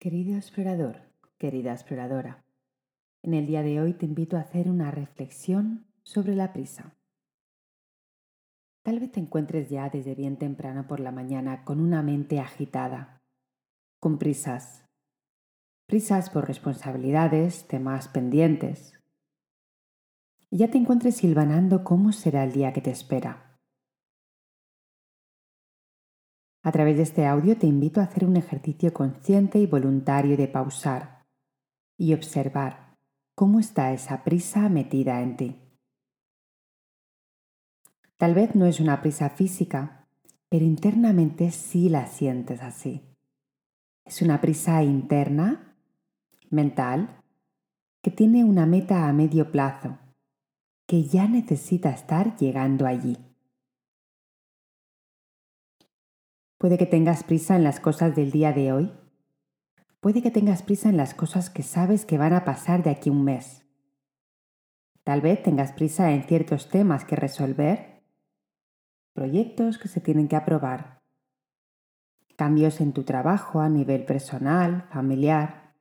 Querido explorador, querida exploradora, en el día de hoy te invito a hacer una reflexión sobre la prisa. Tal vez te encuentres ya desde bien temprano por la mañana con una mente agitada, con prisas, prisas por responsabilidades, temas pendientes. Y ya te encuentres silvanando cómo será el día que te espera. A través de este audio te invito a hacer un ejercicio consciente y voluntario de pausar y observar cómo está esa prisa metida en ti. Tal vez no es una prisa física, pero internamente sí la sientes así. Es una prisa interna, mental, que tiene una meta a medio plazo, que ya necesita estar llegando allí. Puede que tengas prisa en las cosas del día de hoy. Puede que tengas prisa en las cosas que sabes que van a pasar de aquí un mes. Tal vez tengas prisa en ciertos temas que resolver, proyectos que se tienen que aprobar, cambios en tu trabajo a nivel personal, familiar.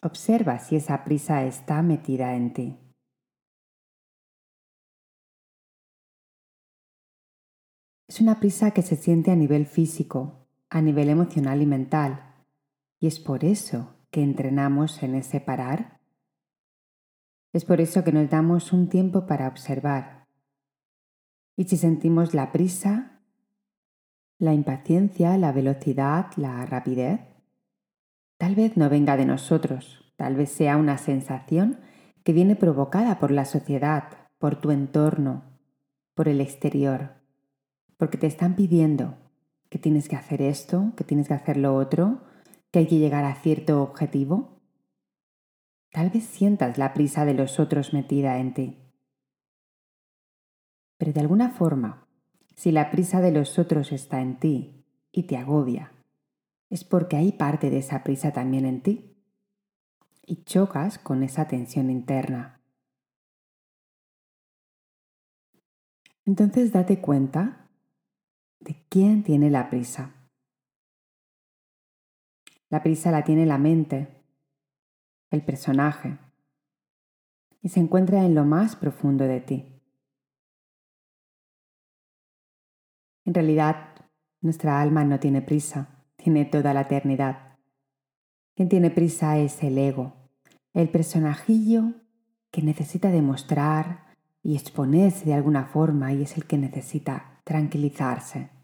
Observa si esa prisa está metida en ti. Es una prisa que se siente a nivel físico, a nivel emocional y mental. Y es por eso que entrenamos en ese parar. Es por eso que nos damos un tiempo para observar. Y si sentimos la prisa, la impaciencia, la velocidad, la rapidez, tal vez no venga de nosotros, tal vez sea una sensación que viene provocada por la sociedad, por tu entorno, por el exterior porque te están pidiendo que tienes que hacer esto, que tienes que hacer lo otro, que hay que llegar a cierto objetivo. Tal vez sientas la prisa de los otros metida en ti. Pero de alguna forma, si la prisa de los otros está en ti y te agobia, es porque hay parte de esa prisa también en ti y chocas con esa tensión interna. Entonces date cuenta de quién tiene la prisa. La prisa la tiene la mente, el personaje, y se encuentra en lo más profundo de ti. En realidad, nuestra alma no tiene prisa, tiene toda la eternidad. Quien tiene prisa es el ego, el personajillo que necesita demostrar y exponerse de alguna forma y es el que necesita tranquilizarse.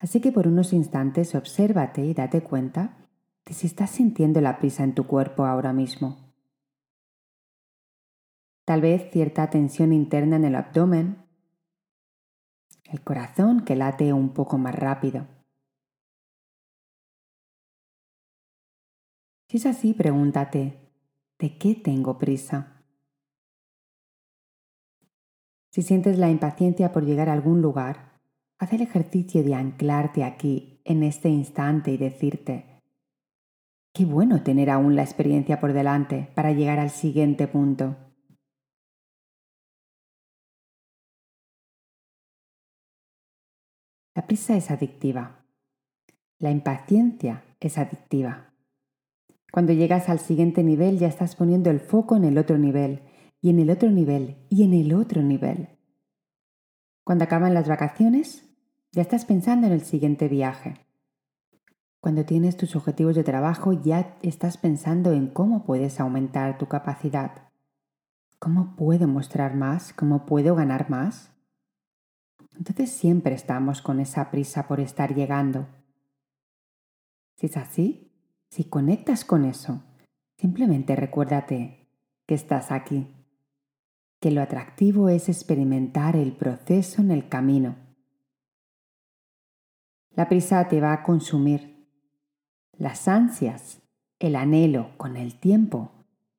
Así que por unos instantes obsérvate y date cuenta de si estás sintiendo la prisa en tu cuerpo ahora mismo. Tal vez cierta tensión interna en el abdomen, el corazón que late un poco más rápido. Si es así, pregúntate, ¿de qué tengo prisa? Si sientes la impaciencia por llegar a algún lugar, haz el ejercicio de anclarte aquí, en este instante, y decirte, qué bueno tener aún la experiencia por delante para llegar al siguiente punto. La prisa es adictiva. La impaciencia es adictiva. Cuando llegas al siguiente nivel ya estás poniendo el foco en el otro nivel y en el otro nivel y en el otro nivel. Cuando acaban las vacaciones, ya estás pensando en el siguiente viaje. Cuando tienes tus objetivos de trabajo, ya estás pensando en cómo puedes aumentar tu capacidad. ¿Cómo puedo mostrar más? ¿Cómo puedo ganar más? Entonces siempre estamos con esa prisa por estar llegando. Si es así, si conectas con eso, simplemente recuérdate que estás aquí que lo atractivo es experimentar el proceso en el camino. La prisa te va a consumir. Las ansias, el anhelo con el tiempo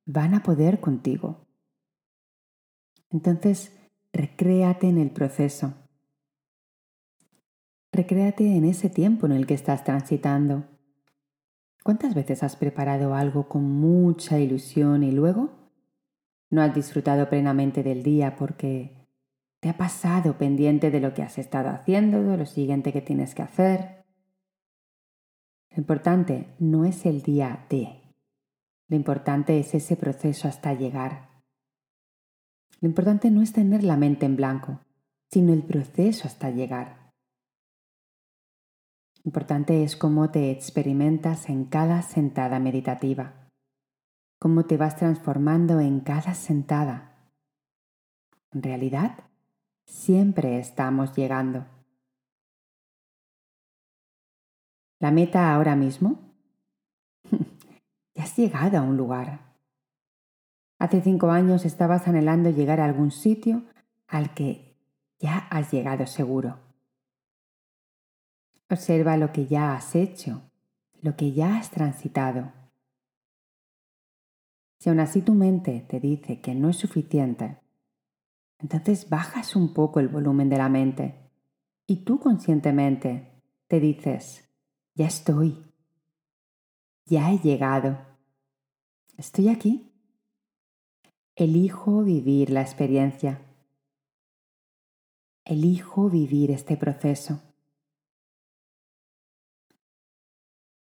van a poder contigo. Entonces, recréate en el proceso. Recréate en ese tiempo en el que estás transitando. ¿Cuántas veces has preparado algo con mucha ilusión y luego no has disfrutado plenamente del día porque te ha pasado pendiente de lo que has estado haciendo, de lo siguiente que tienes que hacer. Lo importante no es el día de. Lo importante es ese proceso hasta llegar. Lo importante no es tener la mente en blanco, sino el proceso hasta llegar. Lo importante es cómo te experimentas en cada sentada meditativa, cómo te vas transformando en cada sentada. En realidad, siempre estamos llegando. ¿La meta ahora mismo? ya has llegado a un lugar. Hace cinco años estabas anhelando llegar a algún sitio al que ya has llegado seguro. Observa lo que ya has hecho, lo que ya has transitado. Si aún así tu mente te dice que no es suficiente, entonces bajas un poco el volumen de la mente y tú conscientemente te dices, ya estoy, ya he llegado, estoy aquí. Elijo vivir la experiencia. Elijo vivir este proceso.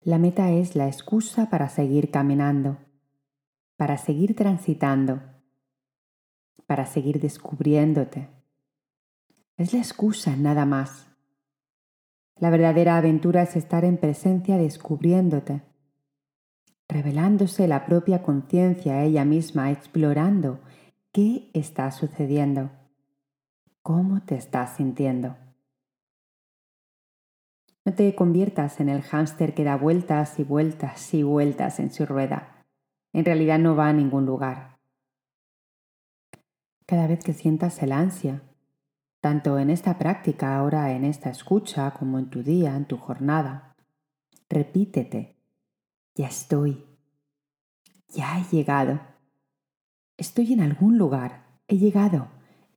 La meta es la excusa para seguir caminando, para seguir transitando, para seguir descubriéndote. Es la excusa nada más. La verdadera aventura es estar en presencia descubriéndote revelándose la propia conciencia a ella misma, explorando qué está sucediendo, cómo te estás sintiendo. No te conviertas en el hámster que da vueltas y vueltas y vueltas en su rueda. En realidad no va a ningún lugar. Cada vez que sientas el ansia, tanto en esta práctica, ahora en esta escucha, como en tu día, en tu jornada, repítete ya estoy. Ya he llegado. Estoy en algún lugar. He llegado.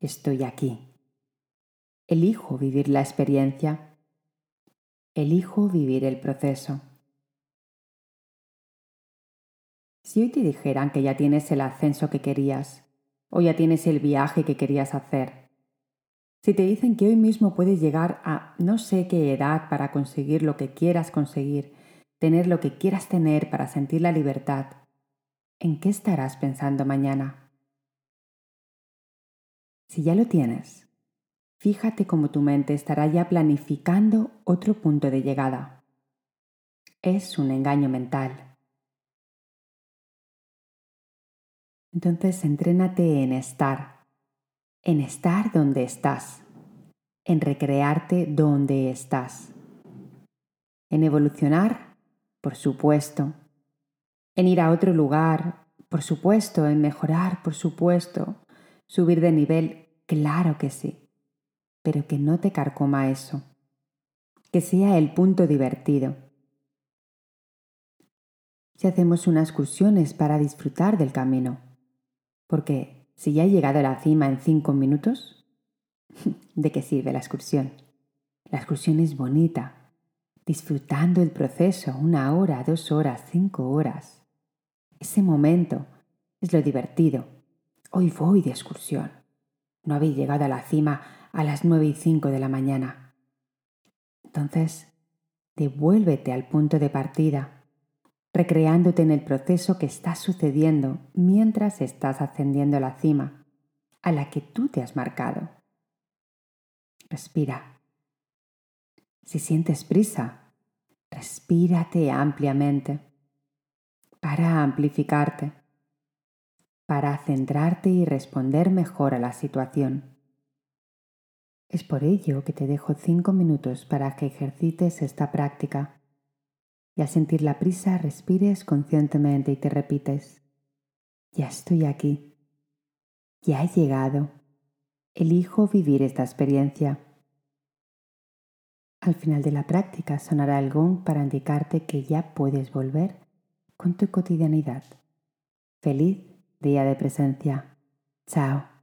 Estoy aquí. Elijo vivir la experiencia. Elijo vivir el proceso. Si hoy te dijeran que ya tienes el ascenso que querías, o ya tienes el viaje que querías hacer, si te dicen que hoy mismo puedes llegar a no sé qué edad para conseguir lo que quieras conseguir, tener lo que quieras tener para sentir la libertad, ¿en qué estarás pensando mañana? Si ya lo tienes, fíjate cómo tu mente estará ya planificando otro punto de llegada. Es un engaño mental. Entonces entrénate en estar, en estar donde estás, en recrearte donde estás, en evolucionar por supuesto. En ir a otro lugar, por supuesto. En mejorar, por supuesto. Subir de nivel, claro que sí. Pero que no te carcoma eso. Que sea el punto divertido. Si hacemos unas excursiones para disfrutar del camino. Porque si ya he llegado a la cima en cinco minutos, ¿de qué sirve la excursión? La excursión es bonita, disfrutando el proceso una hora, dos horas, cinco horas. Ese momento es lo divertido. Hoy voy de excursión. No habéis llegado a la cima a las nueve y cinco de la mañana. Entonces, devuélvete al punto de partida, recreándote en el proceso que está sucediendo mientras estás ascendiendo a la cima, a la que tú te has marcado. Respira. Si sientes prisa, respírate ampliamente para amplificarte, para centrarte y responder mejor a la situación. Es por ello que te dejo cinco minutos para que ejercites esta práctica y al sentir la prisa respires conscientemente y te repites, ya estoy aquí, ya he llegado, elijo vivir esta experiencia. Al final de la práctica sonará el gong para indicarte que ya puedes volver con tu cotidianidad. Feliz día de presencia. Chao.